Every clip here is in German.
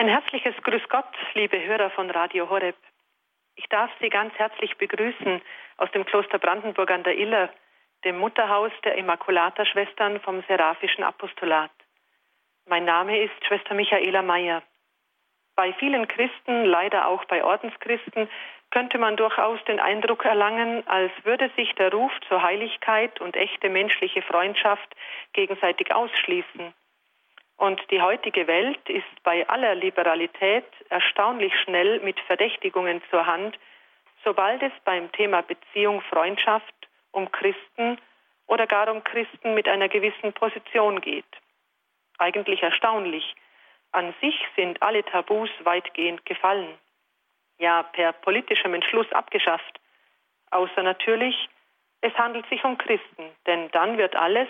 Ein herzliches Grüß Gott, liebe Hörer von Radio Horeb. Ich darf Sie ganz herzlich begrüßen aus dem Kloster Brandenburg an der Iller, dem Mutterhaus der Immaculata-Schwestern vom Seraphischen Apostolat. Mein Name ist Schwester Michaela Meyer. Bei vielen Christen, leider auch bei Ordenschristen, könnte man durchaus den Eindruck erlangen, als würde sich der Ruf zur Heiligkeit und echte menschliche Freundschaft gegenseitig ausschließen. Und die heutige Welt ist bei aller Liberalität erstaunlich schnell mit Verdächtigungen zur Hand, sobald es beim Thema Beziehung, Freundschaft um Christen oder gar um Christen mit einer gewissen Position geht. Eigentlich erstaunlich. An sich sind alle Tabus weitgehend gefallen, ja per politischem Entschluss abgeschafft, außer natürlich, es handelt sich um Christen, denn dann wird alles,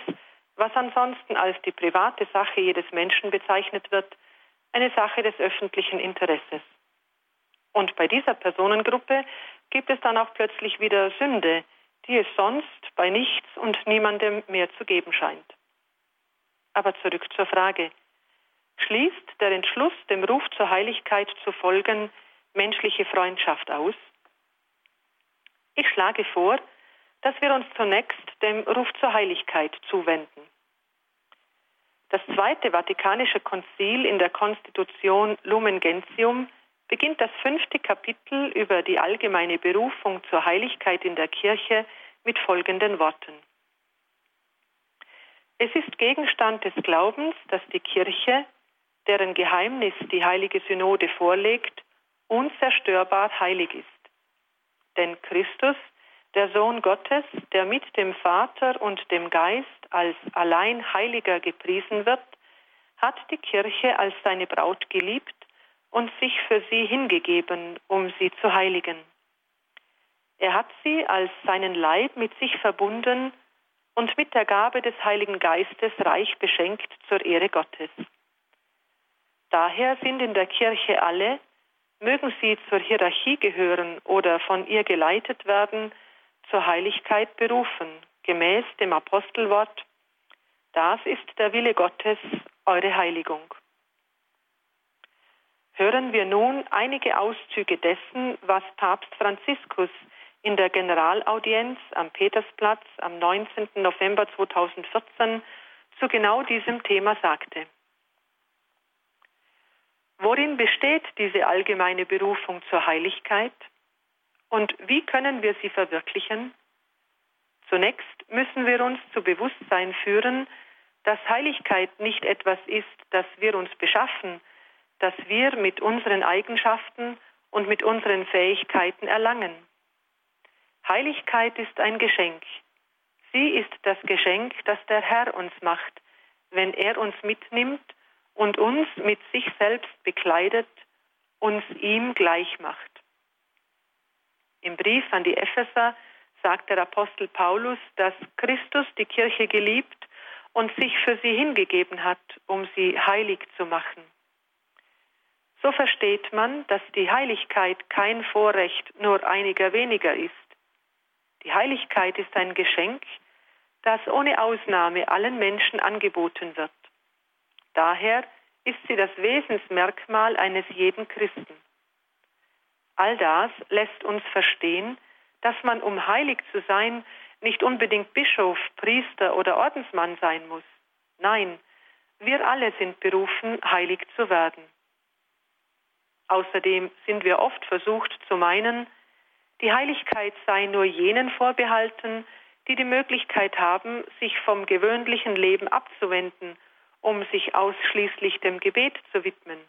was ansonsten als die private Sache jedes Menschen bezeichnet wird, eine Sache des öffentlichen Interesses. Und bei dieser Personengruppe gibt es dann auch plötzlich wieder Sünde, die es sonst bei nichts und niemandem mehr zu geben scheint. Aber zurück zur Frage. Schließt der Entschluss, dem Ruf zur Heiligkeit zu folgen, menschliche Freundschaft aus? Ich schlage vor, dass wir uns zunächst dem Ruf zur Heiligkeit zuwenden. Das Zweite Vatikanische Konzil in der Konstitution Lumen Gentium beginnt das fünfte Kapitel über die allgemeine Berufung zur Heiligkeit in der Kirche mit folgenden Worten. Es ist Gegenstand des Glaubens, dass die Kirche, deren Geheimnis die heilige Synode vorlegt, unzerstörbar heilig ist. Denn Christus, der Sohn Gottes, der mit dem Vater und dem Geist als allein Heiliger gepriesen wird, hat die Kirche als seine Braut geliebt und sich für sie hingegeben, um sie zu heiligen. Er hat sie als seinen Leib mit sich verbunden und mit der Gabe des Heiligen Geistes reich beschenkt zur Ehre Gottes. Daher sind in der Kirche alle, mögen sie zur Hierarchie gehören oder von ihr geleitet werden, zur Heiligkeit berufen, gemäß dem Apostelwort, das ist der Wille Gottes, eure Heiligung. Hören wir nun einige Auszüge dessen, was Papst Franziskus in der Generalaudienz am Petersplatz am 19. November 2014 zu genau diesem Thema sagte. Worin besteht diese allgemeine Berufung zur Heiligkeit und wie können wir sie verwirklichen? Zunächst müssen wir uns zu Bewusstsein führen, dass Heiligkeit nicht etwas ist, das wir uns beschaffen, das wir mit unseren Eigenschaften und mit unseren Fähigkeiten erlangen. Heiligkeit ist ein Geschenk. Sie ist das Geschenk, das der Herr uns macht, wenn er uns mitnimmt und uns mit sich selbst bekleidet, uns ihm gleich macht. Im Brief an die Epheser sagt der Apostel Paulus, dass Christus die Kirche geliebt und sich für sie hingegeben hat, um sie heilig zu machen. So versteht man, dass die Heiligkeit kein Vorrecht nur einiger weniger ist. Die Heiligkeit ist ein Geschenk, das ohne Ausnahme allen Menschen angeboten wird. Daher ist sie das Wesensmerkmal eines jeden Christen. All das lässt uns verstehen, dass man, um heilig zu sein, nicht unbedingt Bischof, Priester oder Ordensmann sein muss. Nein, wir alle sind berufen, heilig zu werden. Außerdem sind wir oft versucht zu meinen, die Heiligkeit sei nur jenen vorbehalten, die die Möglichkeit haben, sich vom gewöhnlichen Leben abzuwenden, um sich ausschließlich dem Gebet zu widmen.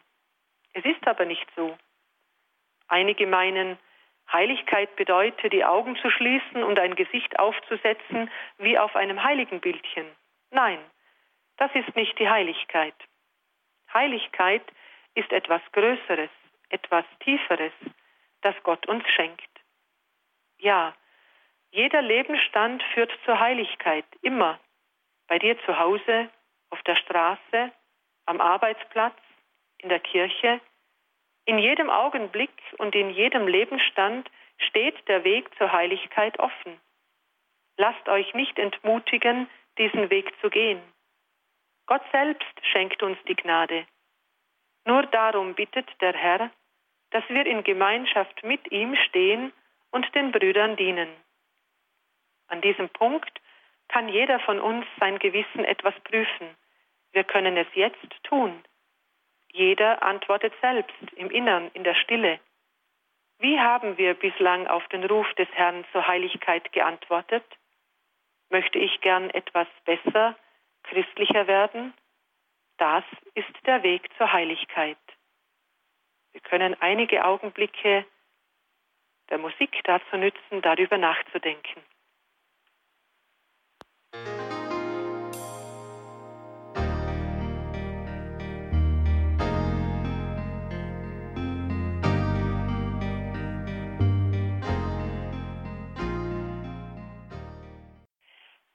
Es ist aber nicht so. Einige meinen, Heiligkeit bedeutet, die Augen zu schließen und ein Gesicht aufzusetzen wie auf einem Heiligenbildchen. Nein, das ist nicht die Heiligkeit. Heiligkeit ist etwas Größeres, etwas Tieferes, das Gott uns schenkt. Ja, jeder Lebensstand führt zur Heiligkeit, immer. Bei dir zu Hause, auf der Straße, am Arbeitsplatz, in der Kirche, in jedem Augenblick und in jedem Lebensstand steht der Weg zur Heiligkeit offen. Lasst euch nicht entmutigen, diesen Weg zu gehen. Gott selbst schenkt uns die Gnade. Nur darum bittet der Herr, dass wir in Gemeinschaft mit ihm stehen und den Brüdern dienen. An diesem Punkt kann jeder von uns sein Gewissen etwas prüfen. Wir können es jetzt tun. Jeder antwortet selbst im Innern, in der Stille. Wie haben wir bislang auf den Ruf des Herrn zur Heiligkeit geantwortet? Möchte ich gern etwas besser, christlicher werden? Das ist der Weg zur Heiligkeit. Wir können einige Augenblicke der Musik dazu nützen, darüber nachzudenken.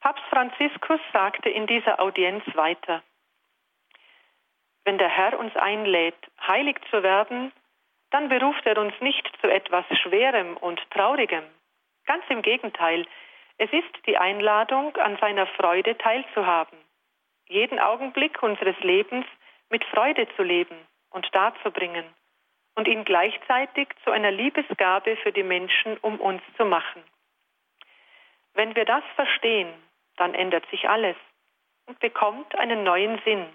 Papst Franziskus sagte in dieser Audienz weiter, wenn der Herr uns einlädt, heilig zu werden, dann beruft er uns nicht zu etwas Schwerem und Traurigem. Ganz im Gegenteil, es ist die Einladung, an seiner Freude teilzuhaben, jeden Augenblick unseres Lebens mit Freude zu leben und darzubringen und ihn gleichzeitig zu einer Liebesgabe für die Menschen um uns zu machen. Wenn wir das verstehen, dann ändert sich alles und bekommt einen neuen Sinn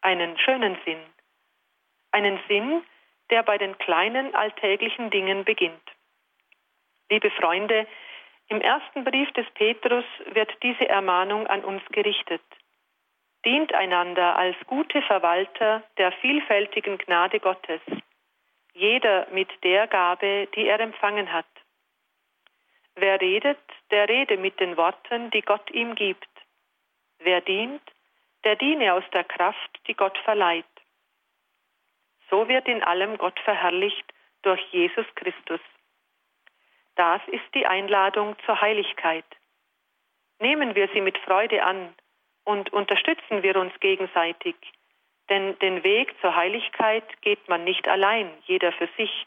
einen schönen Sinn. Einen Sinn, der bei den kleinen alltäglichen Dingen beginnt. Liebe Freunde, im ersten Brief des Petrus wird diese Ermahnung an uns gerichtet. Dient einander als gute Verwalter der vielfältigen Gnade Gottes, jeder mit der Gabe, die er empfangen hat. Wer redet, der rede mit den Worten, die Gott ihm gibt. Wer dient, der diene aus der Kraft, die Gott verleiht. So wird in allem Gott verherrlicht durch Jesus Christus. Das ist die Einladung zur Heiligkeit. Nehmen wir sie mit Freude an und unterstützen wir uns gegenseitig, denn den Weg zur Heiligkeit geht man nicht allein, jeder für sich,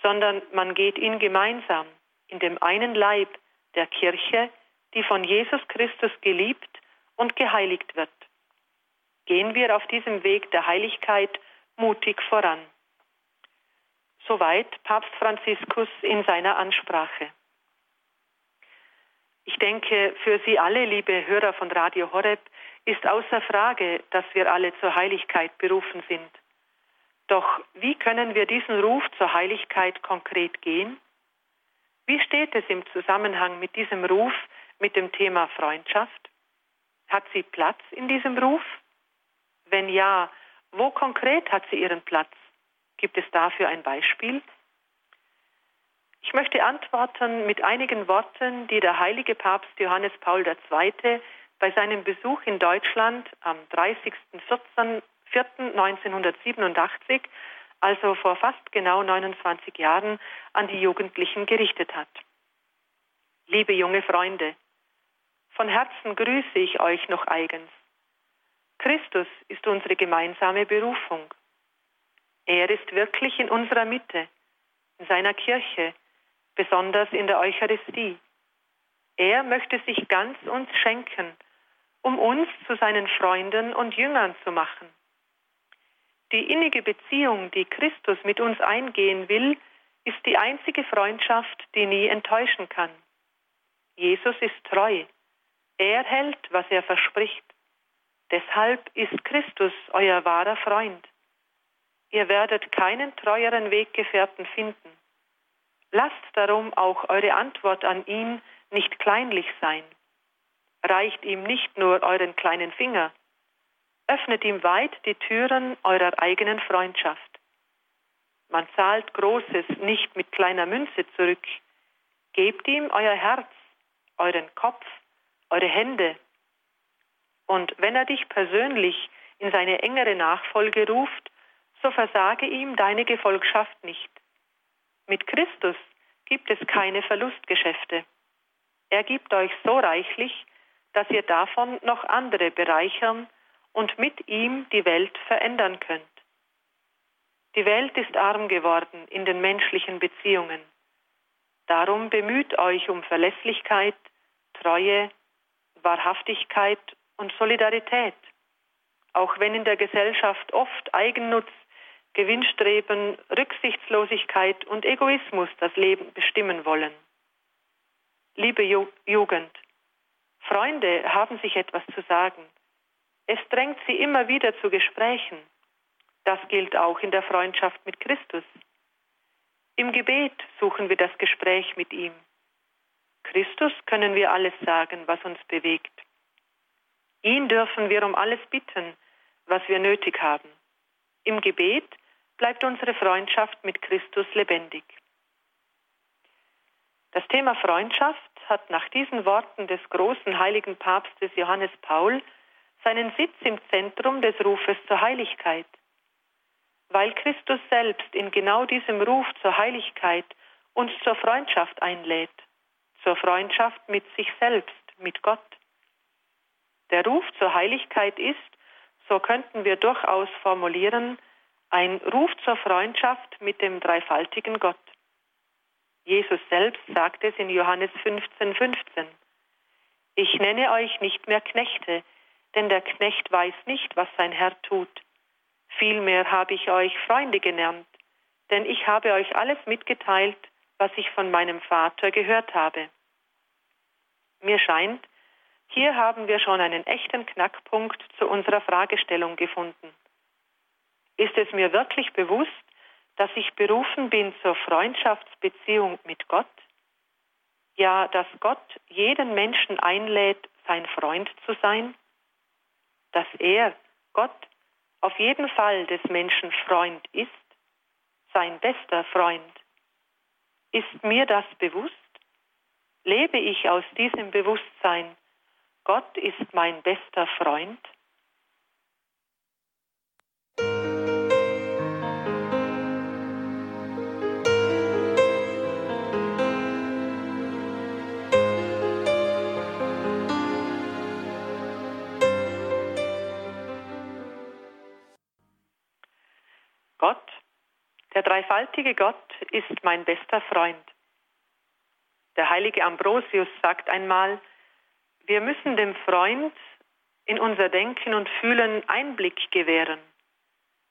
sondern man geht ihn gemeinsam in dem einen Leib der Kirche, die von Jesus Christus geliebt und geheiligt wird gehen wir auf diesem Weg der Heiligkeit mutig voran. Soweit Papst Franziskus in seiner Ansprache. Ich denke, für Sie alle, liebe Hörer von Radio Horeb, ist außer Frage, dass wir alle zur Heiligkeit berufen sind. Doch wie können wir diesen Ruf zur Heiligkeit konkret gehen? Wie steht es im Zusammenhang mit diesem Ruf mit dem Thema Freundschaft? Hat sie Platz in diesem Ruf? Wenn ja, wo konkret hat sie ihren Platz? Gibt es dafür ein Beispiel? Ich möchte antworten mit einigen Worten, die der heilige Papst Johannes Paul II. bei seinem Besuch in Deutschland am 30.04.1987, also vor fast genau 29 Jahren, an die Jugendlichen gerichtet hat. Liebe junge Freunde, von Herzen grüße ich euch noch eigens. Christus ist unsere gemeinsame Berufung. Er ist wirklich in unserer Mitte, in seiner Kirche, besonders in der Eucharistie. Er möchte sich ganz uns schenken, um uns zu seinen Freunden und Jüngern zu machen. Die innige Beziehung, die Christus mit uns eingehen will, ist die einzige Freundschaft, die nie enttäuschen kann. Jesus ist treu. Er hält, was er verspricht. Deshalb ist Christus euer wahrer Freund. Ihr werdet keinen treueren Weggefährten finden. Lasst darum auch eure Antwort an ihn nicht kleinlich sein. Reicht ihm nicht nur euren kleinen Finger, öffnet ihm weit die Türen eurer eigenen Freundschaft. Man zahlt Großes nicht mit kleiner Münze zurück. Gebt ihm euer Herz, euren Kopf, eure Hände, und wenn er dich persönlich in seine engere Nachfolge ruft, so versage ihm deine Gefolgschaft nicht. Mit Christus gibt es keine Verlustgeschäfte. Er gibt euch so reichlich, dass ihr davon noch andere bereichern und mit ihm die Welt verändern könnt. Die Welt ist arm geworden in den menschlichen Beziehungen. Darum bemüht euch um Verlässlichkeit, Treue, Wahrhaftigkeit und Solidarität. Auch wenn in der Gesellschaft oft Eigennutz, Gewinnstreben, Rücksichtslosigkeit und Egoismus das Leben bestimmen wollen. Liebe Jugend, Freunde haben sich etwas zu sagen. Es drängt sie immer wieder zu Gesprächen. Das gilt auch in der Freundschaft mit Christus. Im Gebet suchen wir das Gespräch mit ihm. Christus können wir alles sagen, was uns bewegt. Ihn dürfen wir um alles bitten, was wir nötig haben. Im Gebet bleibt unsere Freundschaft mit Christus lebendig. Das Thema Freundschaft hat nach diesen Worten des großen heiligen Papstes Johannes Paul seinen Sitz im Zentrum des Rufes zur Heiligkeit. Weil Christus selbst in genau diesem Ruf zur Heiligkeit uns zur Freundschaft einlädt, zur Freundschaft mit sich selbst, mit Gott. Der Ruf zur Heiligkeit ist, so könnten wir durchaus formulieren, ein Ruf zur Freundschaft mit dem dreifaltigen Gott. Jesus selbst sagt es in Johannes 15, 15. Ich nenne euch nicht mehr Knechte, denn der Knecht weiß nicht, was sein Herr tut. Vielmehr habe ich euch Freunde genannt, denn ich habe euch alles mitgeteilt, was ich von meinem Vater gehört habe. Mir scheint, hier haben wir schon einen echten Knackpunkt zu unserer Fragestellung gefunden. Ist es mir wirklich bewusst, dass ich berufen bin zur Freundschaftsbeziehung mit Gott? Ja, dass Gott jeden Menschen einlädt, sein Freund zu sein? Dass er, Gott, auf jeden Fall des Menschen Freund ist, sein bester Freund? Ist mir das bewusst? Lebe ich aus diesem Bewusstsein, Gott ist mein bester Freund? Gott, der dreifaltige Gott, ist mein bester Freund. Der heilige Ambrosius sagt einmal, wir müssen dem Freund in unser Denken und Fühlen Einblick gewähren.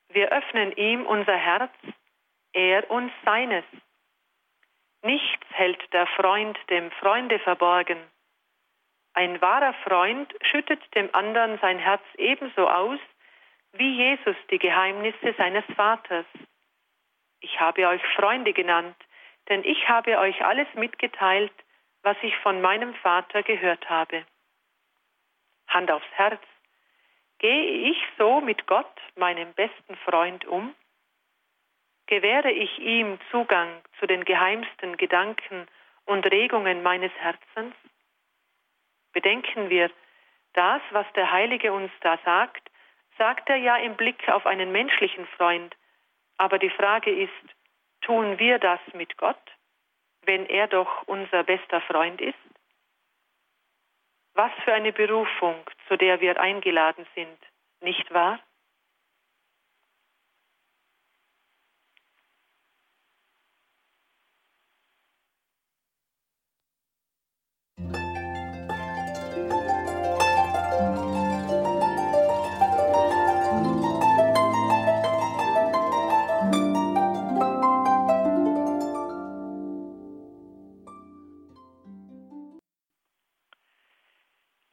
Wir öffnen ihm unser Herz, er uns seines. Nichts hält der Freund dem Freunde verborgen. Ein wahrer Freund schüttet dem anderen sein Herz ebenso aus, wie Jesus die Geheimnisse seines Vaters. Ich habe euch Freunde genannt, denn ich habe euch alles mitgeteilt, was ich von meinem Vater gehört habe. Hand aufs Herz, gehe ich so mit Gott, meinem besten Freund, um? Gewähre ich ihm Zugang zu den geheimsten Gedanken und Regungen meines Herzens? Bedenken wir, das, was der Heilige uns da sagt, sagt er ja im Blick auf einen menschlichen Freund. Aber die Frage ist, tun wir das mit Gott, wenn er doch unser bester Freund ist? Was für eine Berufung, zu der wir eingeladen sind, nicht wahr?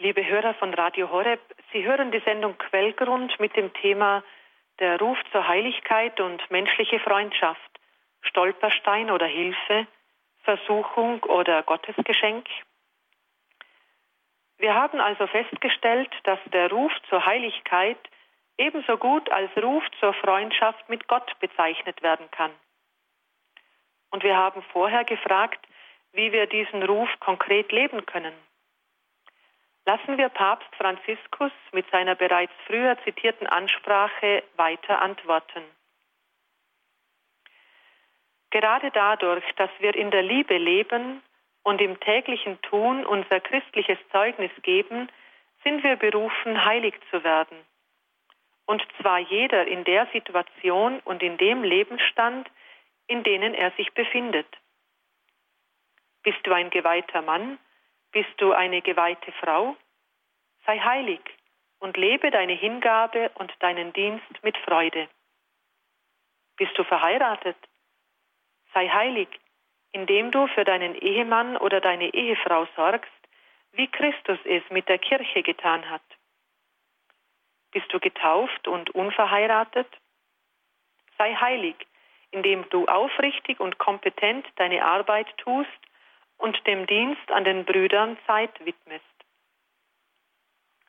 Liebe Hörer von Radio Horeb, Sie hören die Sendung Quellgrund mit dem Thema Der Ruf zur Heiligkeit und menschliche Freundschaft, Stolperstein oder Hilfe, Versuchung oder Gottesgeschenk. Wir haben also festgestellt, dass der Ruf zur Heiligkeit ebenso gut als Ruf zur Freundschaft mit Gott bezeichnet werden kann. Und wir haben vorher gefragt, wie wir diesen Ruf konkret leben können. Lassen wir Papst Franziskus mit seiner bereits früher zitierten Ansprache weiter antworten. Gerade dadurch, dass wir in der Liebe leben und im täglichen Tun unser christliches Zeugnis geben, sind wir berufen, heilig zu werden. Und zwar jeder in der Situation und in dem Lebensstand, in denen er sich befindet. Bist du ein geweihter Mann, bist du eine geweihte Frau? Sei heilig und lebe deine Hingabe und deinen Dienst mit Freude. Bist du verheiratet? Sei heilig, indem du für deinen Ehemann oder deine Ehefrau sorgst, wie Christus es mit der Kirche getan hat. Bist du getauft und unverheiratet? Sei heilig, indem du aufrichtig und kompetent deine Arbeit tust und dem Dienst an den Brüdern Zeit widmest.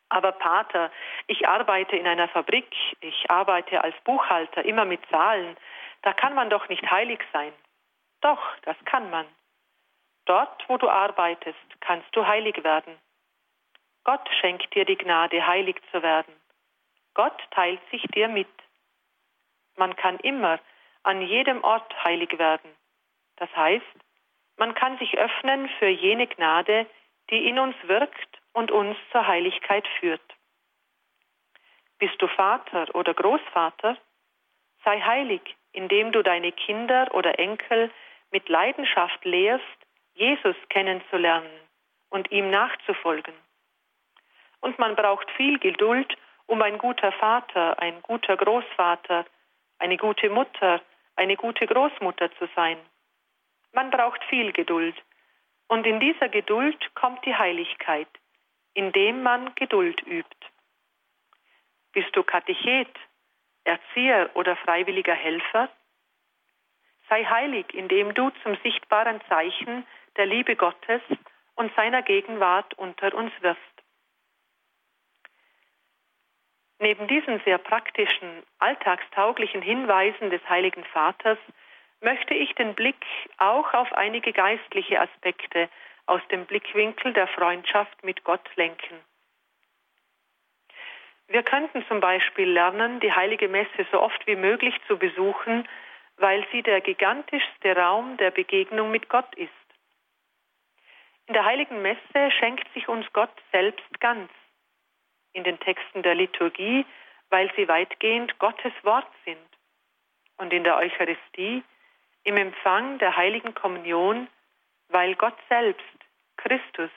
Aber Pater, ich arbeite in einer Fabrik, ich arbeite als Buchhalter, immer mit Zahlen, da kann man doch nicht heilig sein. Doch, das kann man. Dort, wo du arbeitest, kannst du heilig werden. Gott schenkt dir die Gnade, heilig zu werden. Gott teilt sich dir mit. Man kann immer an jedem Ort heilig werden. Das heißt, man kann sich öffnen für jene Gnade, die in uns wirkt und uns zur Heiligkeit führt. Bist du Vater oder Großvater? Sei heilig, indem du deine Kinder oder Enkel mit Leidenschaft lehrst, Jesus kennenzulernen und ihm nachzufolgen. Und man braucht viel Geduld, um ein guter Vater, ein guter Großvater, eine gute Mutter, eine gute Großmutter zu sein. Man braucht viel Geduld. Und in dieser Geduld kommt die Heiligkeit, indem man Geduld übt. Bist du Katechet, Erzieher oder freiwilliger Helfer? Sei heilig, indem du zum sichtbaren Zeichen der Liebe Gottes und seiner Gegenwart unter uns wirst. Neben diesen sehr praktischen, alltagstauglichen Hinweisen des Heiligen Vaters möchte ich den Blick auch auf einige geistliche Aspekte aus dem Blickwinkel der Freundschaft mit Gott lenken. Wir könnten zum Beispiel lernen, die heilige Messe so oft wie möglich zu besuchen, weil sie der gigantischste Raum der Begegnung mit Gott ist. In der heiligen Messe schenkt sich uns Gott selbst ganz. In den Texten der Liturgie, weil sie weitgehend Gottes Wort sind. Und in der Eucharistie, im Empfang der heiligen Kommunion, weil Gott selbst, Christus,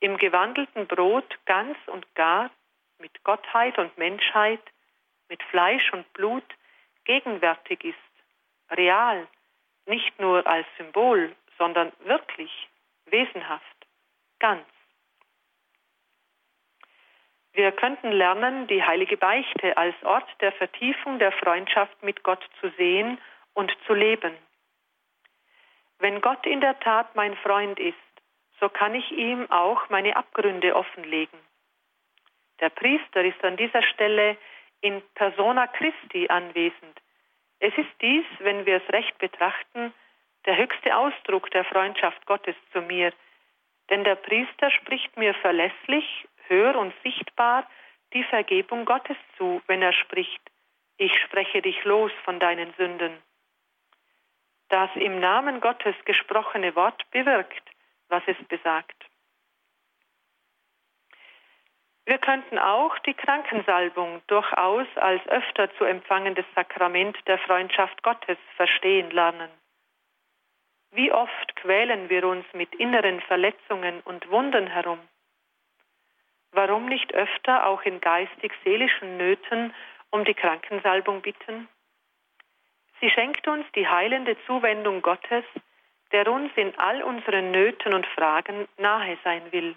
im gewandelten Brot ganz und gar mit Gottheit und Menschheit, mit Fleisch und Blut gegenwärtig ist, real, nicht nur als Symbol, sondern wirklich, wesenhaft, ganz. Wir könnten lernen, die heilige Beichte als Ort der Vertiefung der Freundschaft mit Gott zu sehen und zu leben. Wenn Gott in der Tat mein Freund ist, so kann ich ihm auch meine Abgründe offenlegen. Der Priester ist an dieser Stelle in persona Christi anwesend. Es ist dies, wenn wir es recht betrachten, der höchste Ausdruck der Freundschaft Gottes zu mir, denn der Priester spricht mir verlässlich, hör und sichtbar die Vergebung Gottes zu, wenn er spricht, ich spreche dich los von deinen Sünden. Das im Namen Gottes gesprochene Wort bewirkt, was es besagt. Wir könnten auch die Krankensalbung durchaus als öfter zu empfangendes Sakrament der Freundschaft Gottes verstehen lernen. Wie oft quälen wir uns mit inneren Verletzungen und Wunden herum? Warum nicht öfter auch in geistig-seelischen Nöten um die Krankensalbung bitten? Sie schenkt uns die heilende Zuwendung Gottes, der uns in all unseren Nöten und Fragen nahe sein will.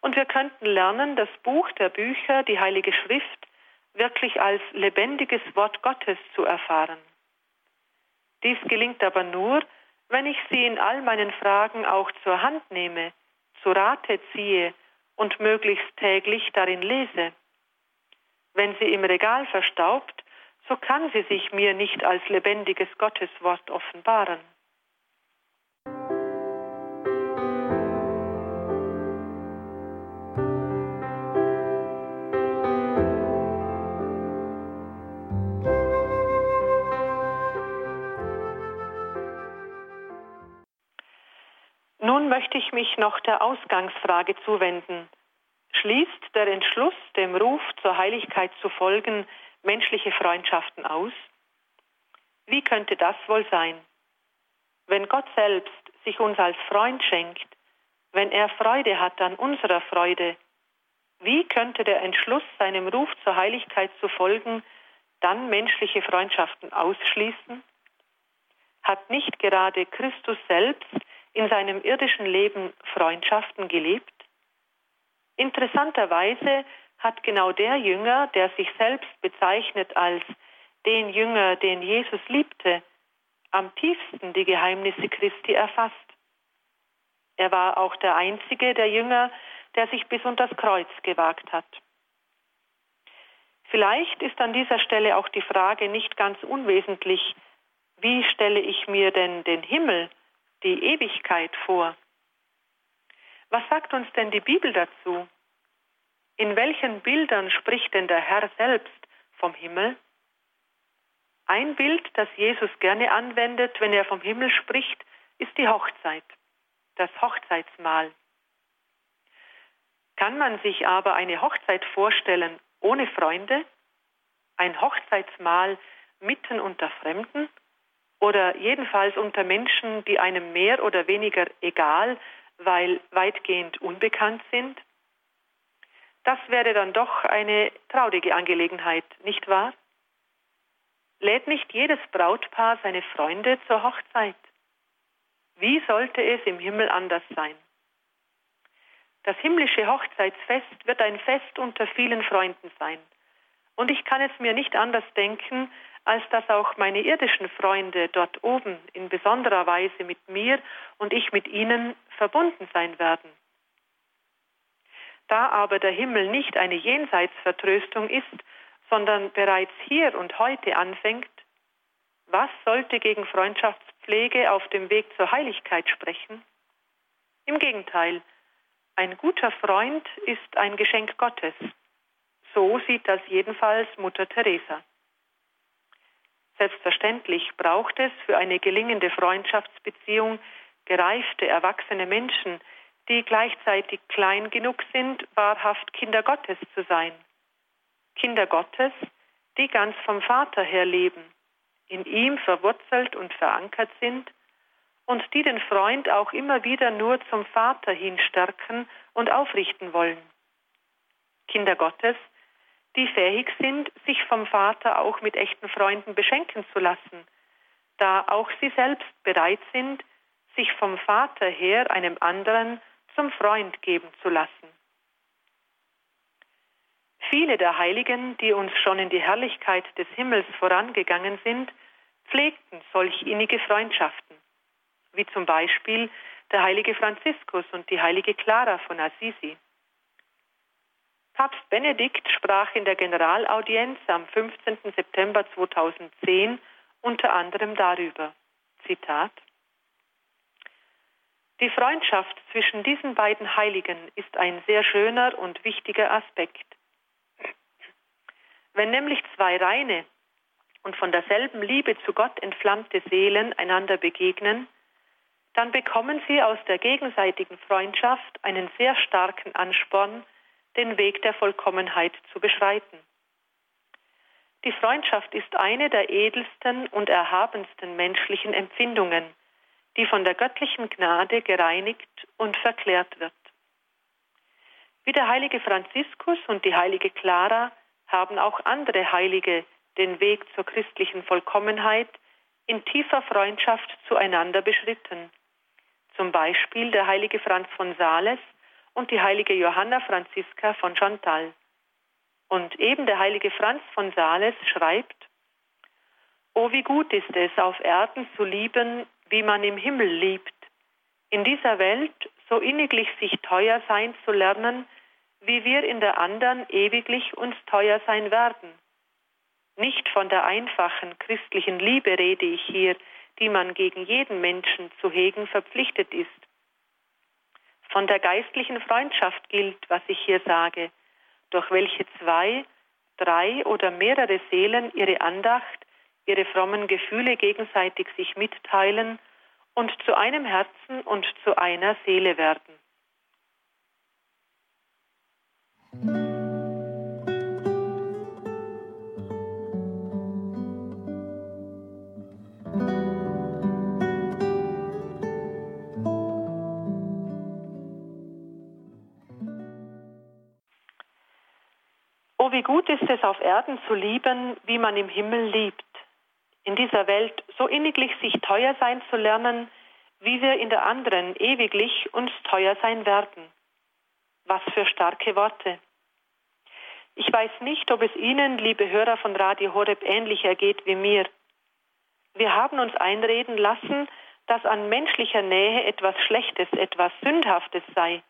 Und wir könnten lernen, das Buch der Bücher, die Heilige Schrift, wirklich als lebendiges Wort Gottes zu erfahren. Dies gelingt aber nur, wenn ich sie in all meinen Fragen auch zur Hand nehme, zu Rate ziehe und möglichst täglich darin lese. Wenn sie im Regal verstaubt, so kann sie sich mir nicht als lebendiges Gotteswort offenbaren. Nun möchte ich mich noch der Ausgangsfrage zuwenden. Schließt der Entschluss, dem Ruf zur Heiligkeit zu folgen, menschliche Freundschaften aus? Wie könnte das wohl sein? Wenn Gott selbst sich uns als Freund schenkt, wenn er Freude hat an unserer Freude, wie könnte der Entschluss, seinem Ruf zur Heiligkeit zu folgen, dann menschliche Freundschaften ausschließen? Hat nicht gerade Christus selbst in seinem irdischen Leben Freundschaften gelebt? Interessanterweise hat genau der Jünger, der sich selbst bezeichnet als den Jünger, den Jesus liebte, am tiefsten die Geheimnisse Christi erfasst. Er war auch der einzige der Jünger, der sich bis unter das Kreuz gewagt hat. Vielleicht ist an dieser Stelle auch die Frage nicht ganz unwesentlich, wie stelle ich mir denn den Himmel, die Ewigkeit vor? Was sagt uns denn die Bibel dazu? In welchen Bildern spricht denn der Herr selbst vom Himmel? Ein Bild, das Jesus gerne anwendet, wenn er vom Himmel spricht, ist die Hochzeit, das Hochzeitsmahl. Kann man sich aber eine Hochzeit vorstellen ohne Freunde? Ein Hochzeitsmahl mitten unter Fremden? Oder jedenfalls unter Menschen, die einem mehr oder weniger egal, weil weitgehend unbekannt sind? Das wäre dann doch eine traurige Angelegenheit, nicht wahr? Lädt nicht jedes Brautpaar seine Freunde zur Hochzeit? Wie sollte es im Himmel anders sein? Das himmlische Hochzeitsfest wird ein Fest unter vielen Freunden sein. Und ich kann es mir nicht anders denken, als dass auch meine irdischen Freunde dort oben in besonderer Weise mit mir und ich mit ihnen verbunden sein werden. Da aber der Himmel nicht eine Jenseitsvertröstung ist, sondern bereits hier und heute anfängt, was sollte gegen Freundschaftspflege auf dem Weg zur Heiligkeit sprechen? Im Gegenteil, ein guter Freund ist ein Geschenk Gottes. So sieht das jedenfalls Mutter Teresa. Selbstverständlich braucht es für eine gelingende Freundschaftsbeziehung gereifte, erwachsene Menschen, die gleichzeitig klein genug sind, wahrhaft Kinder Gottes zu sein. Kinder Gottes, die ganz vom Vater her leben, in ihm verwurzelt und verankert sind und die den Freund auch immer wieder nur zum Vater hin stärken und aufrichten wollen. Kinder Gottes, die fähig sind, sich vom Vater auch mit echten Freunden beschenken zu lassen, da auch sie selbst bereit sind, sich vom Vater her einem anderen zum Freund geben zu lassen. Viele der Heiligen, die uns schon in die Herrlichkeit des Himmels vorangegangen sind, pflegten solch innige Freundschaften, wie zum Beispiel der heilige Franziskus und die heilige Clara von Assisi. Papst Benedikt sprach in der Generalaudienz am 15. September 2010 unter anderem darüber. Zitat Die Freundschaft zwischen diesen beiden Heiligen ist ein sehr schöner und wichtiger Aspekt. Wenn nämlich zwei reine und von derselben Liebe zu Gott entflammte Seelen einander begegnen, dann bekommen sie aus der gegenseitigen Freundschaft einen sehr starken Ansporn, den Weg der Vollkommenheit zu beschreiten. Die Freundschaft ist eine der edelsten und erhabensten menschlichen Empfindungen, die von der göttlichen Gnade gereinigt und verklärt wird. Wie der heilige Franziskus und die heilige Clara haben auch andere Heilige den Weg zur christlichen Vollkommenheit in tiefer Freundschaft zueinander beschritten. Zum Beispiel der heilige Franz von Sales und die heilige Johanna Franziska von Chantal. Und eben der heilige Franz von Sales schreibt, O wie gut ist es, auf Erden zu lieben, wie man im Himmel liebt, in dieser Welt so inniglich sich teuer sein zu lernen, wie wir in der anderen ewiglich uns teuer sein werden. Nicht von der einfachen christlichen Liebe rede ich hier, die man gegen jeden Menschen zu hegen verpflichtet ist, von der geistlichen Freundschaft gilt, was ich hier sage, durch welche zwei, drei oder mehrere Seelen ihre Andacht, ihre frommen Gefühle gegenseitig sich mitteilen und zu einem Herzen und zu einer Seele werden. wie gut ist es auf Erden zu lieben, wie man im Himmel liebt. In dieser Welt so inniglich sich teuer sein zu lernen, wie wir in der anderen ewiglich uns teuer sein werden. Was für starke Worte. Ich weiß nicht, ob es Ihnen, liebe Hörer von Radio Horeb, ähnlich ergeht wie mir. Wir haben uns einreden lassen, dass an menschlicher Nähe etwas Schlechtes, etwas Sündhaftes sei.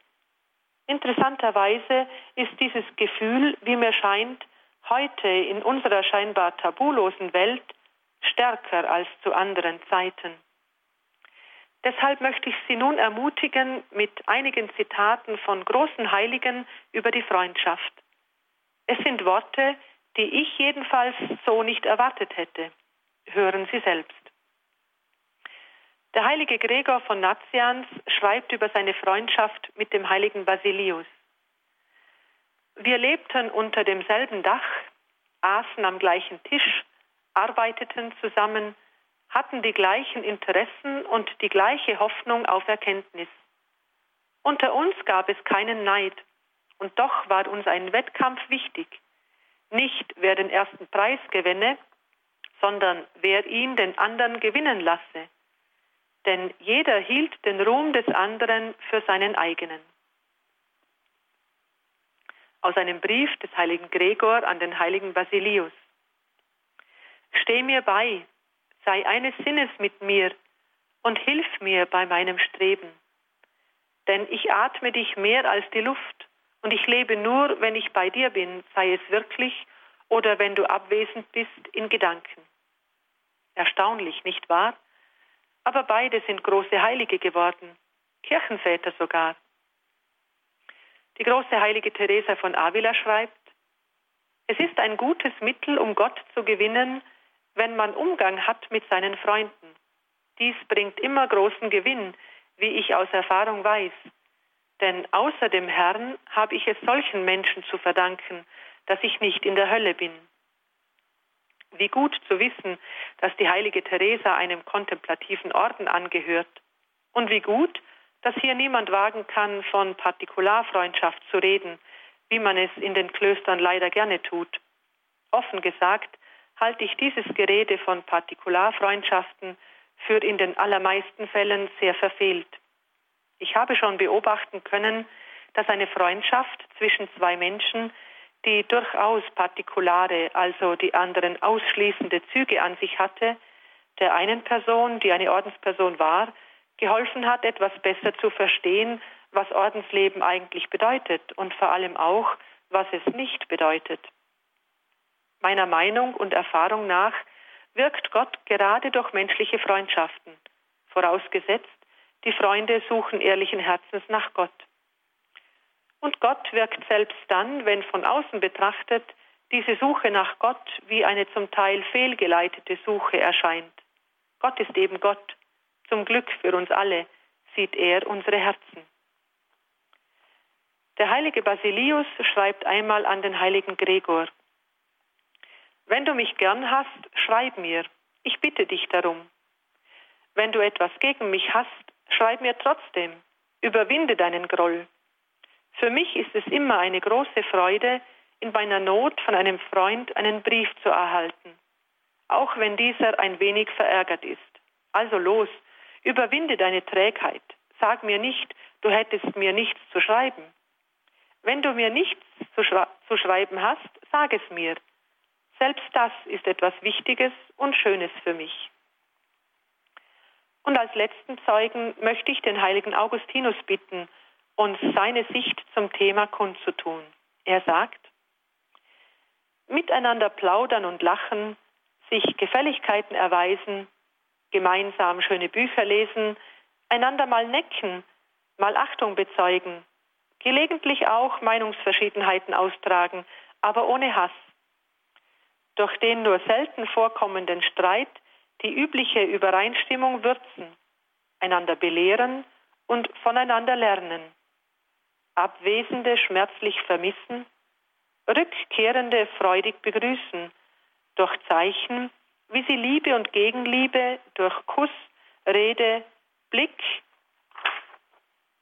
Interessanterweise ist dieses Gefühl, wie mir scheint, heute in unserer scheinbar tabulosen Welt stärker als zu anderen Zeiten. Deshalb möchte ich Sie nun ermutigen mit einigen Zitaten von großen Heiligen über die Freundschaft. Es sind Worte, die ich jedenfalls so nicht erwartet hätte. Hören Sie selbst. Der heilige Gregor von Nazianz schreibt über seine Freundschaft mit dem heiligen Basilius. Wir lebten unter demselben Dach, aßen am gleichen Tisch, arbeiteten zusammen, hatten die gleichen Interessen und die gleiche Hoffnung auf Erkenntnis. Unter uns gab es keinen Neid, und doch war uns ein Wettkampf wichtig. Nicht wer den ersten Preis gewinne, sondern wer ihn den anderen gewinnen lasse denn jeder hielt den Ruhm des anderen für seinen eigenen. Aus einem Brief des heiligen Gregor an den heiligen Basilius. Steh mir bei, sei eines Sinnes mit mir und hilf mir bei meinem Streben. Denn ich atme dich mehr als die Luft und ich lebe nur, wenn ich bei dir bin, sei es wirklich oder wenn du abwesend bist in Gedanken. Erstaunlich, nicht wahr? aber beide sind große Heilige geworden, Kirchenväter sogar. Die große heilige Teresa von Avila schreibt, es ist ein gutes Mittel, um Gott zu gewinnen, wenn man Umgang hat mit seinen Freunden. Dies bringt immer großen Gewinn, wie ich aus Erfahrung weiß. Denn außer dem Herrn habe ich es solchen Menschen zu verdanken, dass ich nicht in der Hölle bin. Wie gut zu wissen, dass die heilige Teresa einem kontemplativen Orden angehört. Und wie gut, dass hier niemand wagen kann, von Partikularfreundschaft zu reden, wie man es in den Klöstern leider gerne tut. Offen gesagt, halte ich dieses Gerede von Partikularfreundschaften für in den allermeisten Fällen sehr verfehlt. Ich habe schon beobachten können, dass eine Freundschaft zwischen zwei Menschen die durchaus partikulare, also die anderen ausschließende Züge an sich hatte, der einen Person, die eine Ordensperson war, geholfen hat, etwas besser zu verstehen, was Ordensleben eigentlich bedeutet und vor allem auch, was es nicht bedeutet. Meiner Meinung und Erfahrung nach wirkt Gott gerade durch menschliche Freundschaften, vorausgesetzt, die Freunde suchen ehrlichen Herzens nach Gott. Und Gott wirkt selbst dann, wenn von außen betrachtet diese Suche nach Gott wie eine zum Teil fehlgeleitete Suche erscheint. Gott ist eben Gott. Zum Glück für uns alle sieht er unsere Herzen. Der heilige Basilius schreibt einmal an den heiligen Gregor, Wenn du mich gern hast, schreib mir, ich bitte dich darum. Wenn du etwas gegen mich hast, schreib mir trotzdem, überwinde deinen Groll. Für mich ist es immer eine große Freude, in meiner Not von einem Freund einen Brief zu erhalten, auch wenn dieser ein wenig verärgert ist. Also los, überwinde deine Trägheit. Sag mir nicht, du hättest mir nichts zu schreiben. Wenn du mir nichts zu, schra zu schreiben hast, sag es mir. Selbst das ist etwas Wichtiges und Schönes für mich. Und als letzten Zeugen möchte ich den heiligen Augustinus bitten, uns seine Sicht zum Thema kundzutun. Er sagt, miteinander plaudern und lachen, sich Gefälligkeiten erweisen, gemeinsam schöne Bücher lesen, einander mal necken, mal Achtung bezeugen, gelegentlich auch Meinungsverschiedenheiten austragen, aber ohne Hass. Durch den nur selten vorkommenden Streit die übliche Übereinstimmung würzen, einander belehren und voneinander lernen. Abwesende schmerzlich vermissen, Rückkehrende freudig begrüßen, durch Zeichen, wie sie Liebe und Gegenliebe durch Kuss, Rede, Blick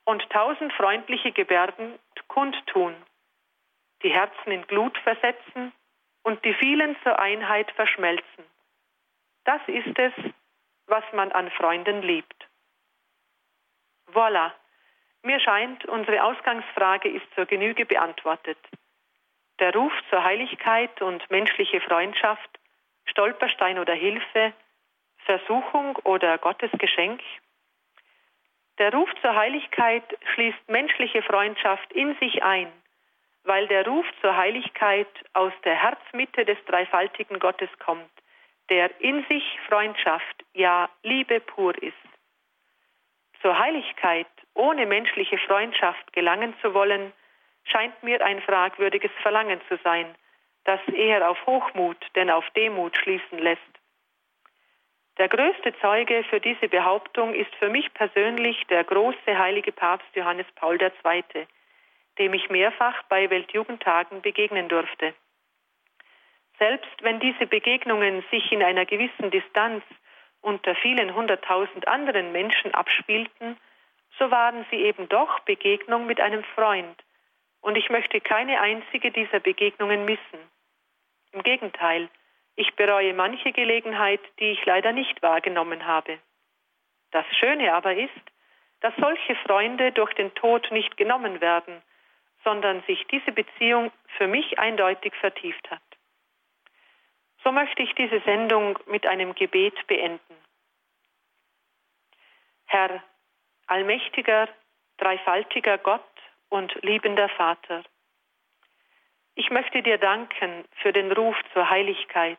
und tausend freundliche Gebärden kundtun. die Herzen in Glut versetzen und die vielen zur Einheit verschmelzen. Das ist es, was man an Freunden liebt. Voilà, mir scheint, unsere Ausgangsfrage ist zur Genüge beantwortet. Der Ruf zur Heiligkeit und menschliche Freundschaft, Stolperstein oder Hilfe, Versuchung oder Gottes Geschenk? Der Ruf zur Heiligkeit schließt menschliche Freundschaft in sich ein, weil der Ruf zur Heiligkeit aus der Herzmitte des dreifaltigen Gottes kommt, der in sich Freundschaft, ja Liebe pur ist. Zur Heiligkeit ohne menschliche Freundschaft gelangen zu wollen, scheint mir ein fragwürdiges Verlangen zu sein, das eher auf Hochmut denn auf Demut schließen lässt. Der größte Zeuge für diese Behauptung ist für mich persönlich der große heilige Papst Johannes Paul II., dem ich mehrfach bei Weltjugendtagen begegnen durfte. Selbst wenn diese Begegnungen sich in einer gewissen Distanz unter vielen hunderttausend anderen Menschen abspielten, so waren sie eben doch Begegnung mit einem Freund, und ich möchte keine einzige dieser Begegnungen missen. Im Gegenteil, ich bereue manche Gelegenheit, die ich leider nicht wahrgenommen habe. Das Schöne aber ist, dass solche Freunde durch den Tod nicht genommen werden, sondern sich diese Beziehung für mich eindeutig vertieft hat. So möchte ich diese Sendung mit einem Gebet beenden. Herr, allmächtiger, dreifaltiger Gott und liebender Vater, ich möchte dir danken für den Ruf zur Heiligkeit.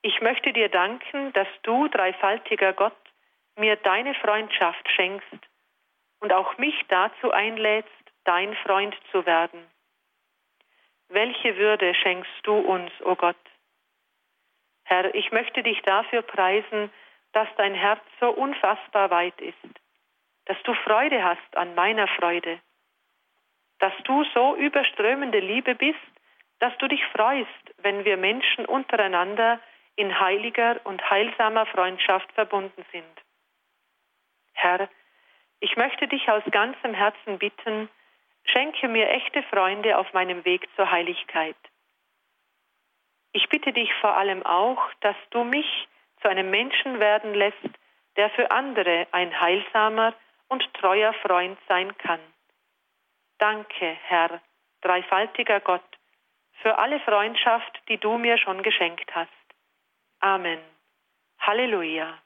Ich möchte dir danken, dass du, dreifaltiger Gott, mir deine Freundschaft schenkst und auch mich dazu einlädst, dein Freund zu werden. Welche Würde schenkst du uns, o oh Gott? Herr, ich möchte dich dafür preisen, dass dein Herz so unfassbar weit ist, dass du Freude hast an meiner Freude, dass du so überströmende Liebe bist, dass du dich freust, wenn wir Menschen untereinander in heiliger und heilsamer Freundschaft verbunden sind. Herr, ich möchte dich aus ganzem Herzen bitten, schenke mir echte Freunde auf meinem Weg zur Heiligkeit. Ich bitte dich vor allem auch, dass du mich zu einem Menschen werden lässt, der für andere ein heilsamer und treuer Freund sein kann. Danke, Herr, dreifaltiger Gott, für alle Freundschaft, die du mir schon geschenkt hast. Amen. Halleluja.